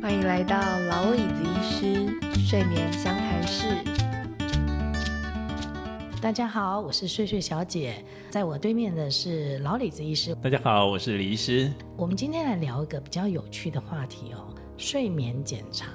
欢迎来到老李子医师睡眠相谈室。大家好，我是睡睡小姐，在我对面的是老李子医师。大家好，我是李医师。我们今天来聊一个比较有趣的话题哦，睡眠检查。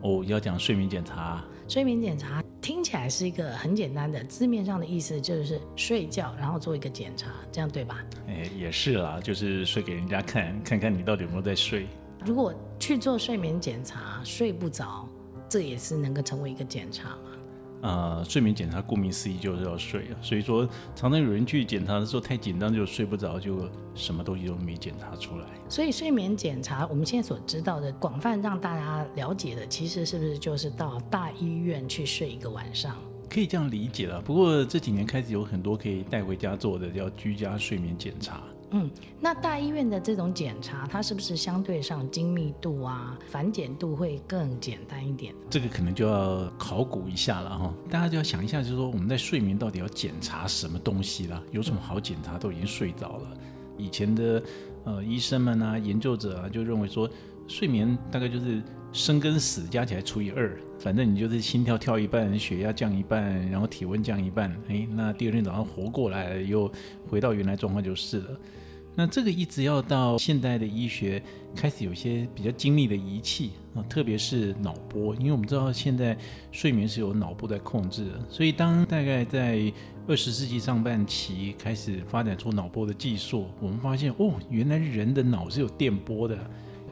哦，要讲睡眠检查。睡眠检查听起来是一个很简单的，字面上的意思就是睡觉，然后做一个检查，这样对吧？哎，也是啦，就是睡给人家看，看看你到底有没有在睡。如果去做睡眠检查睡不着，这也是能够成为一个检查吗？呃，睡眠检查顾名思义就是要睡啊，所以说常常有人去检查的时候太紧张就睡不着，就什么东西都没检查出来。所以睡眠检查我们现在所知道的广泛让大家了解的，其实是不是就是到大医院去睡一个晚上？可以这样理解了。不过这几年开始有很多可以带回家做的，叫居家睡眠检查。嗯，那大医院的这种检查，它是不是相对上精密度啊、繁简度会更简单一点？这个可能就要考古一下了哈，大家就要想一下，就是说我们在睡眠到底要检查什么东西了？有什么好检查？都已经睡着了。以前的呃医生们啊、研究者啊，就认为说睡眠大概就是生跟死加起来除以二，反正你就是心跳跳一半，血压降一半，然后体温降一半，哎，那第二天早上活过来，又回到原来状况就是了。那这个一直要到现代的医学开始有些比较精密的仪器啊，特别是脑波，因为我们知道现在睡眠是由脑部在控制的，所以当大概在二十世纪上半期开始发展出脑波的技术，我们发现哦，原来人的脑是有电波的，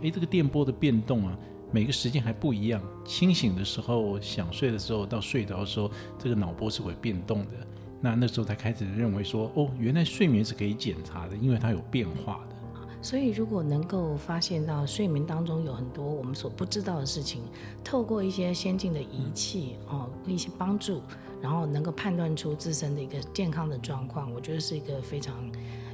诶，这个电波的变动啊，每个时间还不一样，清醒的时候、想睡的时候到睡着的时候，这个脑波是会变动的。那那时候才开始认为说，哦，原来睡眠是可以检查的，因为它有变化的。所以如果能够发现到睡眠当中有很多我们所不知道的事情，透过一些先进的仪器哦，一些帮助，然后能够判断出自身的一个健康的状况，我觉得是一个非常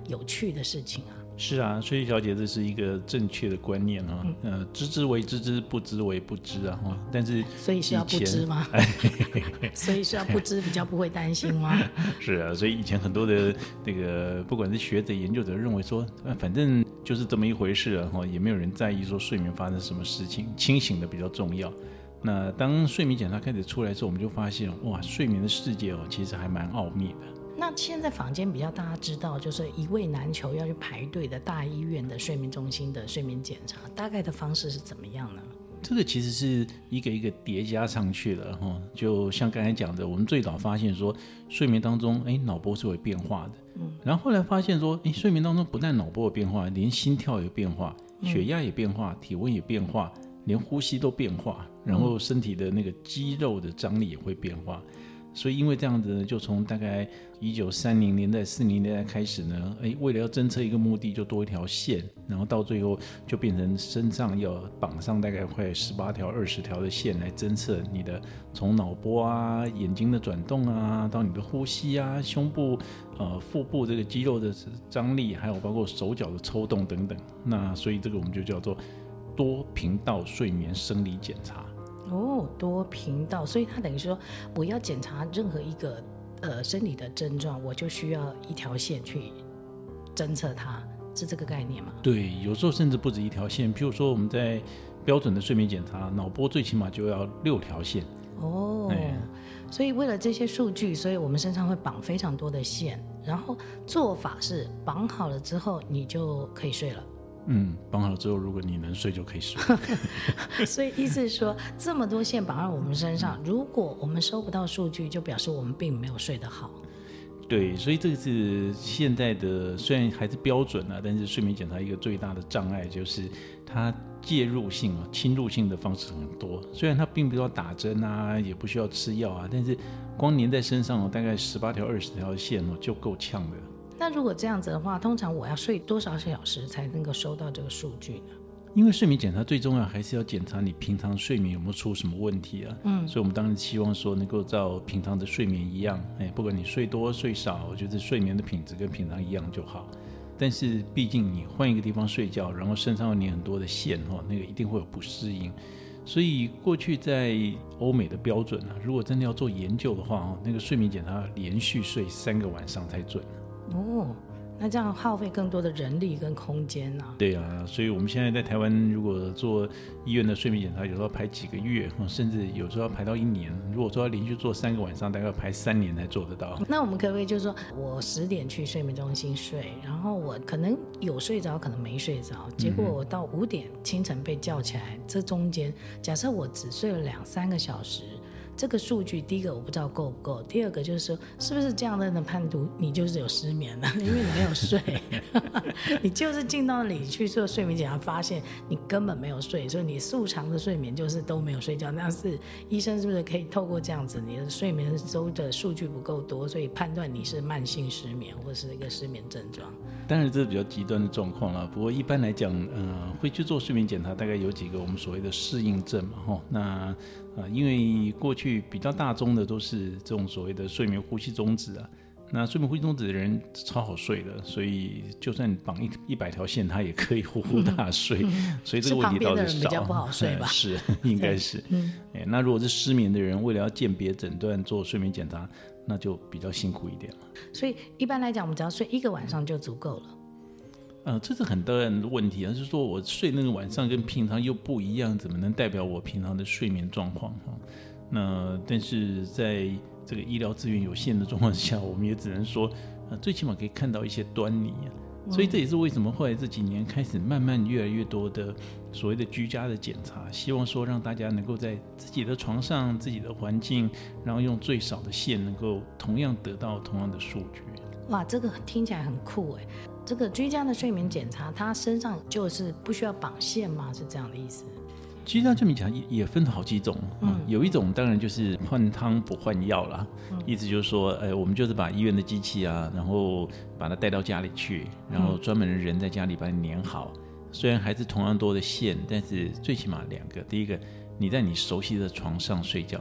有趣的事情啊。是啊，睡睡小姐，这是一个正确的观念啊。嗯、呃，知之为知之，不知为不知啊。哈，但是所以是要不知吗？所以是要不知比较不会担心吗？是啊，所以以前很多的那个不管是学者研究者认为说，反正就是这么一回事啊。哈，也没有人在意说睡眠发生什么事情，清醒的比较重要。那当睡眠检查开始出来之后，我们就发现哇，睡眠的世界哦，其实还蛮奥秘的。那现在坊间比较大家知道，就是一位难求要去排队的大医院的睡眠中心的睡眠检查，大概的方式是怎么样呢？这个其实是一个一个叠加上去了哈，就像刚才讲的，我们最早发现说睡眠当中，哎，脑波是会变化的，嗯，然后后来发现说，哎，睡眠当中不但脑波有变化，连心跳也变化，血压也变化，体温也变化，连呼吸都变化，然后身体的那个肌肉的张力也会变化。所以，因为这样子呢，就从大概一九三零年代、四零年代开始呢，诶，为了要侦测一个目的，就多一条线，然后到最后就变成身上要绑上大概快十八条、二十条的线来侦测你的从脑波啊、眼睛的转动啊，到你的呼吸啊、胸部、呃、腹部这个肌肉的张力，还有包括手脚的抽动等等。那所以这个我们就叫做多频道睡眠生理检查。哦，多频道，所以他等于说，我要检查任何一个呃生理的症状，我就需要一条线去侦测它，是这个概念吗？对，有时候甚至不止一条线。譬如说，我们在标准的睡眠检查，脑波最起码就要六条线。哦，所以为了这些数据，所以我们身上会绑非常多的线，然后做法是绑好了之后，你就可以睡了。嗯，绑好之后，如果你能睡就可以睡。所以意思是说，这么多线绑在我们身上，如果我们收不到数据，就表示我们并没有睡得好。对，所以这个是现在的虽然还是标准啊，但是睡眠检查一个最大的障碍就是它介入性啊、侵入性的方式很多。虽然它并不需要打针啊，也不需要吃药啊，但是光粘在身上哦，大概十八条、二十条线哦，就够呛的。那如果这样子的话，通常我要睡多少小时才能够收到这个数据呢？因为睡眠检查最重要还是要检查你平常睡眠有没有出什么问题啊。嗯，所以我们当然希望说能够照平常的睡眠一样，哎，不管你睡多睡少，就是睡眠的品质跟平常一样就好。但是毕竟你换一个地方睡觉，然后身上有你很多的线哈，那个一定会有不适应。所以过去在欧美的标准啊，如果真的要做研究的话，那个睡眠检查连续睡三个晚上才准。哦，那这样耗费更多的人力跟空间啊。对啊，所以我们现在在台湾，如果做医院的睡眠检查，有时候要排几个月，甚至有时候要排到一年。如果说要连续做三个晚上，大概要排三年才做得到。那我们可不可以就是说我十点去睡眠中心睡，然后我可能有睡着，可能没睡着，结果我到五点清晨被叫起来，这中间假设我只睡了两三个小时。这个数据，第一个我不知道够不够，第二个就是说，是不是这样的人判读你就是有失眠了，因为你没有睡，你就是进到那里去做睡眠检查，发现你根本没有睡，所以你素常的睡眠就是都没有睡觉。那是医生是不是可以透过这样子，你的睡眠周的数据不够多，所以判断你是慢性失眠或是一个失眠症状？当然这是比较极端的状况了，不过一般来讲，嗯、呃，会去做睡眠检查，大概有几个我们所谓的适应症嘛，吼，那。啊，因为过去比较大宗的都是这种所谓的睡眠呼吸中止啊，那睡眠呼吸中止的人超好睡的，所以就算绑一一百条线，他也可以呼呼大睡，嗯、所以这个问题倒是少。是比较不好睡吧？是，应该是。嗯，哎，那如果是失眠的人，为了要鉴别诊断做睡眠检查，那就比较辛苦一点了。所以一般来讲，我们只要睡一个晚上就足够了。呃，这是很多人的问题啊，就是说我睡那个晚上跟平常又不一样，怎么能代表我平常的睡眠状况哈？那但是在这个医疗资源有限的状况下，我们也只能说，呃，最起码可以看到一些端倪啊。所以这也是为什么后来这几年开始慢慢越来越多的所谓的居家的检查，希望说让大家能够在自己的床上、自己的环境，然后用最少的线，能够同样得到同样的数据。哇，这个听起来很酷哎。这个居家的睡眠检查，他身上就是不需要绑线吗？是这样的意思？居家睡眠检查也也分好几种，嗯，有一种当然就是换汤不换药啦，嗯，意思就是说，哎，我们就是把医院的机器啊，然后把它带到家里去，然后专门的人在家里把你粘好，嗯，虽然还是同样多的线，但是最起码两个，第一个你在你熟悉的床上睡觉，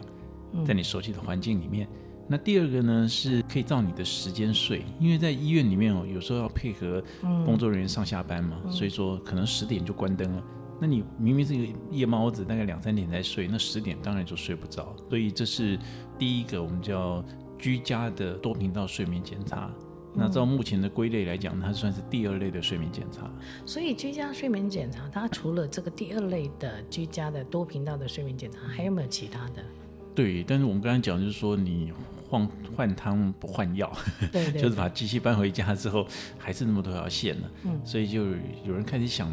在你熟悉的环境里面。那第二个呢，是可以照你的时间睡，因为在医院里面哦，有时候要配合工作人员上下班嘛，嗯、所以说可能十点就关灯了。那你明明是个夜猫子，大概两三点才睡，那十点当然就睡不着。所以这是第一个我们叫居家的多频道睡眠检查。那照目前的归类来讲，它算是第二类的睡眠检查。所以居家睡眠检查，它除了这个第二类的居家的多频道的睡眠检查，还有没有其他的？对，但是我们刚才讲就是说你。换换汤不换药，对，对，就是把机器搬回家之后，还是那么多条线呢。嗯，所以就有人开始想，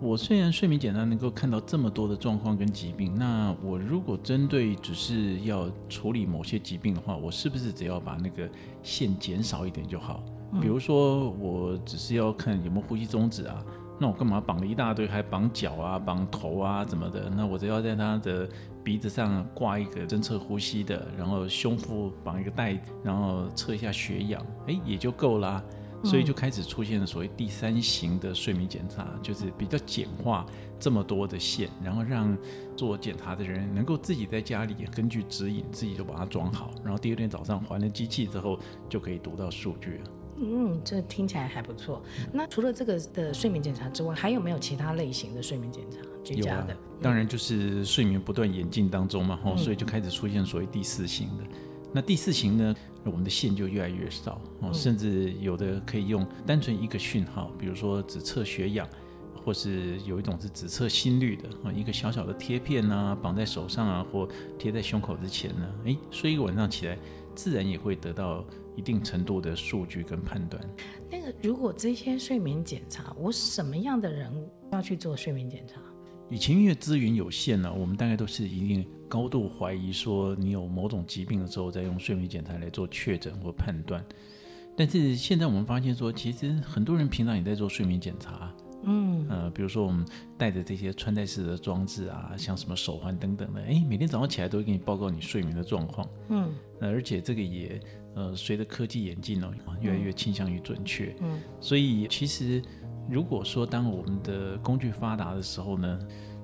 我虽然睡眠检查能够看到这么多的状况跟疾病，那我如果针对只是要处理某些疾病的话，我是不是只要把那个线减少一点就好？比如说，我只是要看有没有呼吸中止啊。那我干嘛绑了一大堆，还绑脚啊、绑头啊，怎么的？那我只要在他的鼻子上挂一个侦测呼吸的，然后胸腹绑一个带，然后测一下血氧，哎，也就够啦。所以就开始出现了所谓第三型的睡眠检查，就是比较简化这么多的线，然后让做检查的人能够自己在家里根据指引自己就把它装好，然后第二天早上还了机器之后就可以读到数据了。嗯，这听起来还不错。那除了这个的睡眠检查之外，还有没有其他类型的睡眠检查？居家的，有啊，当然就是睡眠不断演进当中嘛，吼、嗯，所以就开始出现所谓第四型的。那第四型呢，我们的线就越来越少，哦，甚至有的可以用单纯一个讯号，比如说只测血氧，或是有一种是只测心率的，啊，一个小小的贴片啊，绑在手上啊，或贴在胸口之前呢，诶，睡一个晚上起来，自然也会得到。一定程度的数据跟判断。那个，如果这些睡眠检查，我什么样的人要去做睡眠检查？以前因为资源有限呢，我们大概都是一定高度怀疑说你有某种疾病的时候，再用睡眠检查来做确诊或判断。但是现在我们发现说，其实很多人平常也在做睡眠检查。嗯，呃，比如说我们带着这些穿戴式的装置啊，像什么手环等等的，哎，每天早上起来都会给你报告你睡眠的状况。嗯，呃，而且这个也。呃，随着科技演进呢，越来越倾向于准确。嗯，所以其实如果说当我们的工具发达的时候呢，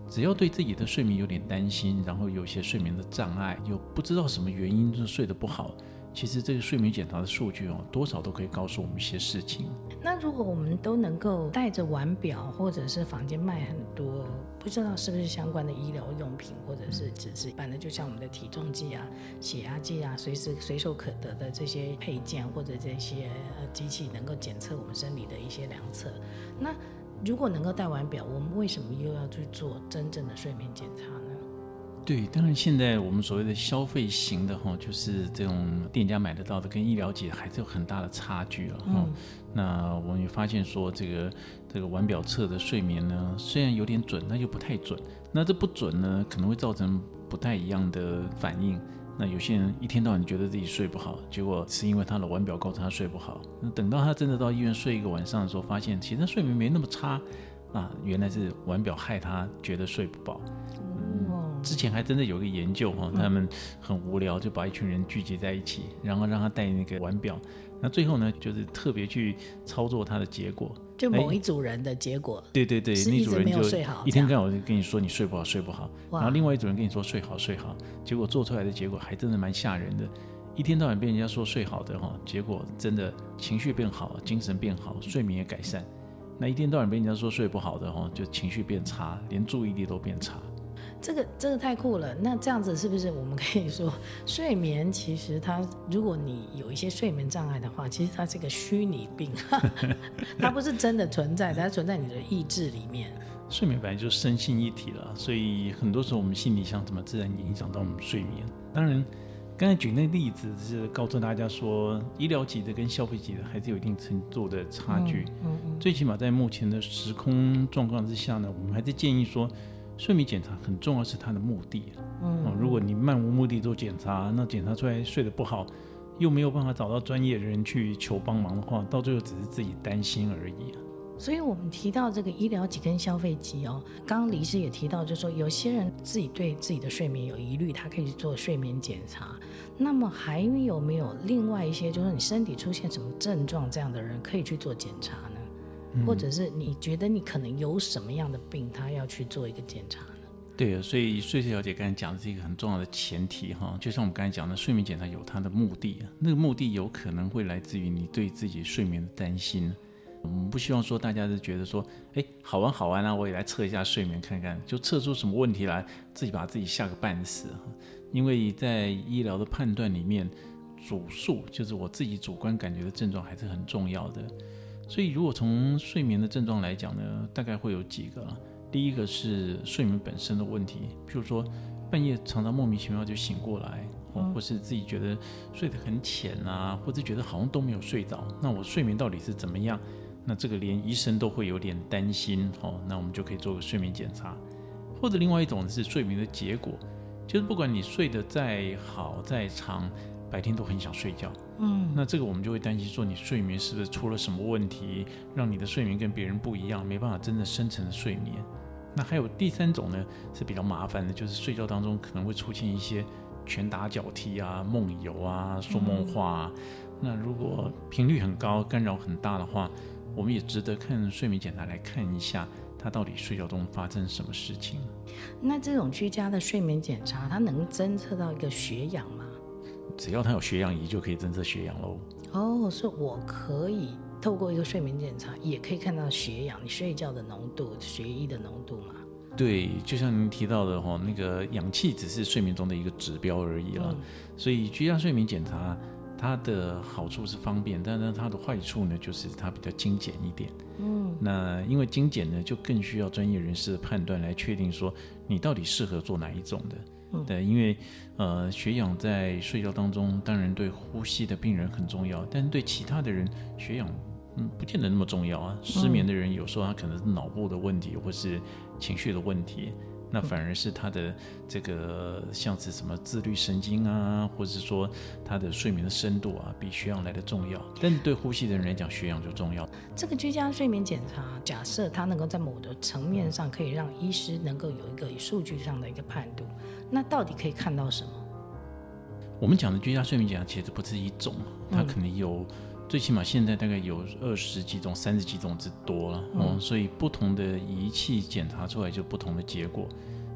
只要对自己的睡眠有点担心，然后有些睡眠的障碍，又不知道什么原因就睡得不好，其实这个睡眠检查的数据哦，多少都可以告诉我们一些事情。那如果我们都能够带着腕表，或者是房间卖很多，不知道是不是相关的医疗用品，或者是只是一般的，就像我们的体重计啊、血压计啊，随时随手可得的这些配件或者这些机器，能够检测我们生理的一些量测。那如果能够戴腕表，我们为什么又要去做真正的睡眠检查？对，当然现在我们所谓的消费型的哈，就是这种店家买得到的，跟医疗级还是有很大的差距了哈。嗯、那我们也发现说，这个这个腕表测的睡眠呢，虽然有点准，那又不太准。那这不准呢，可能会造成不太一样的反应。那有些人一天到晚觉得自己睡不好，结果是因为他的腕表告诉他睡不好。那等到他真的到医院睡一个晚上的时候，发现其实他睡眠没那么差啊，原来是腕表害他觉得睡不饱。之前还真的有个研究哈，他们很无聊就把一群人聚集在一起，然后让他戴那个腕表，那最后呢就是特别去操作他的结果，就某一组人的结果，对对对，那组人就一天到晚就跟你说你睡不好睡不好，然后另外一组人跟你说睡好睡好，结果做出来的结果还真的蛮吓人的，一天到晚被人家说睡好的哈，结果真的情绪变好，精神变好，睡眠也改善，那一天到晚被人家说睡不好的哈，就情绪变差，连注意力都变差。这个这个太酷了，那这样子是不是我们可以说，睡眠其实它，如果你有一些睡眠障碍的话，其实它是一个虚拟病，它不是真的存在，它存在你的意志里面。睡眠本来就是身心一体了，所以很多时候我们心里想怎么，自然影响到我们睡眠。当然，刚才举那例子是告诉大家说，医疗级的跟消费级的还是有一定程度的差距。嗯嗯嗯。最起码在目前的时空状况之下呢，我们还是建议说。睡眠检查很重要，是它的目的。嗯，如果你漫无目的做检查，那检查出来睡得不好，又没有办法找到专业的人去求帮忙的话，到最后只是自己担心而已。所以我们提到这个医疗级跟消费级哦，刚刚李医师也提到，就是说有些人自己对自己的睡眠有疑虑，他可以去做睡眠检查。那么还有没有另外一些，就是你身体出现什么症状这样的人可以去做检查呢？或者是你觉得你可能有什么样的病，他要去做一个检查呢？对啊，所以睡睡小姐刚才讲的是一个很重要的前提哈，就像我们刚才讲的，睡眠检查有它的目的，那个目的有可能会来自于你对自己睡眠的担心。我们不希望说大家是觉得说，哎，好玩好玩啊，我也来测一下睡眠看看，就测出什么问题来，自己把自己吓个半死。因为在医疗的判断里面，主诉就是我自己主观感觉的症状还是很重要的。所以，如果从睡眠的症状来讲呢，大概会有几个。第一个是睡眠本身的问题，譬如说半夜常常莫名其妙就醒过来，或是自己觉得睡得很浅啊，或者觉得好像都没有睡着，那我睡眠到底是怎么样？那这个连医生都会有点担心哦。那我们就可以做个睡眠检查，或者另外一种是睡眠的结果，就是不管你睡得再好再长。白天都很想睡觉，嗯，那这个我们就会担心说，你睡眠是不是出了什么问题，让你的睡眠跟别人不一样，没办法真的深层的睡眠。那还有第三种呢，是比较麻烦的，就是睡觉当中可能会出现一些拳打脚踢啊、梦游啊、说梦话啊。嗯、那如果频率很高、干扰很大的话，我们也值得看睡眠检查来看一下，他到底睡觉中发生什么事情。那这种居家的睡眠检查，它能侦测到一个血氧吗？只要他有血氧仪，就可以侦测血氧喽。哦，所以我可以透过一个睡眠检查，也可以看到血氧，你睡觉的浓度、血液的浓度嘛？对，就像您提到的哈，那个氧气只是睡眠中的一个指标而已了。嗯、所以居家睡眠检查，它的好处是方便，但是它的坏处呢，就是它比较精简一点。嗯，那因为精简呢，就更需要专业人士的判断来确定说你到底适合做哪一种的。对，因为呃，血氧在睡觉当中，当然对呼吸的病人很重要，但对其他的人，血氧嗯，不见得那么重要啊。失眠的人有时候他可能是脑部的问题，或是情绪的问题，那反而是他的这个像是什么自律神经啊，或者是说他的睡眠的深度啊，比血氧来的重要。但是对呼吸的人来讲，血氧就重要。这个居家睡眠检查，假设它能够在某的层面上可以让医师能够有一个数据上的一个判读。那到底可以看到什么？我们讲的居家睡眠检查其实不是一种，它可能有，最起码现在大概有二十几种、三十几种之多了。嗯，所以不同的仪器检查出来就不同的结果。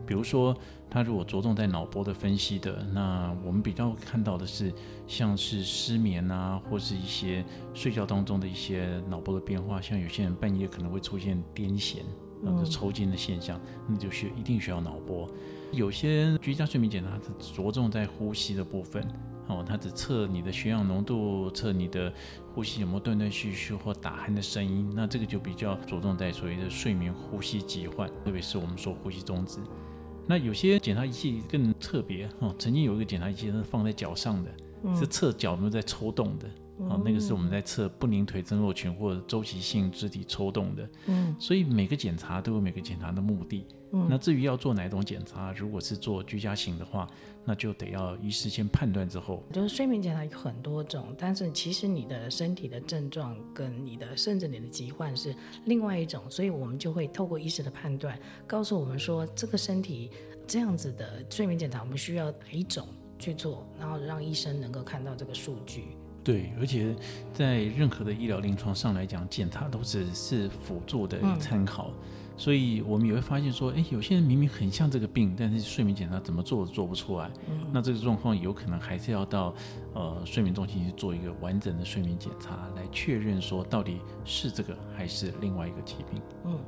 比如说，他如果着重在脑波的分析的，那我们比较看到的是，像是失眠啊，或是一些睡觉当中的一些脑波的变化，像有些人半夜可能会出现癫痫或者抽筋的现象，那就需一定需要脑波。有些居家睡眠检查是着重在呼吸的部分。哦，它只测你的血氧浓度，测你的呼吸有没有断断续续或打鼾的声音，那这个就比较着重在所谓的睡眠呼吸疾患，特别是我们说呼吸中止。那有些检查仪器更特别哦，曾经有一个检查仪器是放在脚上的，嗯、是测脚有没有在抽动的。哦，那个是我们在测不宁腿增肉群或者周期性肢体抽动的。嗯，所以每个检查都有每个检查的目的。嗯，那至于要做哪一种检查，如果是做居家型的话，那就得要医师先判断之后。就是睡眠检查有很多种，但是其实你的身体的症状跟你的甚至你的疾患是另外一种，所以我们就会透过医师的判断，告诉我们说这个身体这样子的睡眠检查，我们需要哪一种去做，然后让医生能够看到这个数据。对，而且在任何的医疗临床上来讲，检查都只是辅助的参考，嗯、所以我们也会发现说，哎，有些人明明很像这个病，但是睡眠检查怎么做都做不出来。嗯、那这个状况有可能还是要到呃睡眠中心去做一个完整的睡眠检查，来确认说到底是这个还是另外一个疾病。嗯，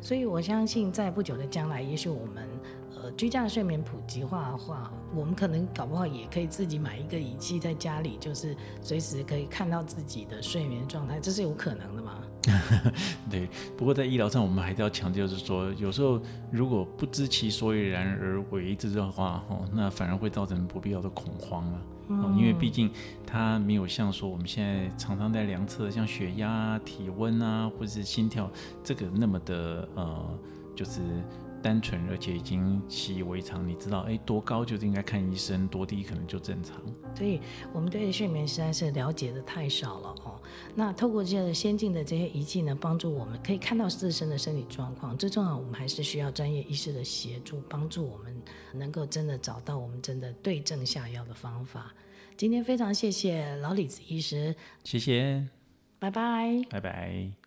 所以我相信在不久的将来，也许我们。呃，居家的睡眠普及化的话，我们可能搞不好也可以自己买一个仪器在家里，就是随时可以看到自己的睡眠状态，这是有可能的吗？对，不过在医疗上，我们还是要强调，就是说，有时候如果不知其所以然而为之的话，哦，那反而会造成不必要的恐慌了。哦，因为毕竟它没有像说我们现在常常在量测，像血压、体温啊，或者是心跳，这个那么的呃，就是。单纯而且已经习以为常，你知道，哎，多高就是应该看医生，多低可能就正常。所以我们对睡眠实在是了解的太少了哦。那透过这些先进的这些仪器呢，帮助我们可以看到自身的身体状况。最重要，我们还是需要专业医师的协助，帮助我们能够真的找到我们真的对症下药的方法。今天非常谢谢老李子医师，谢谢，拜拜，拜拜。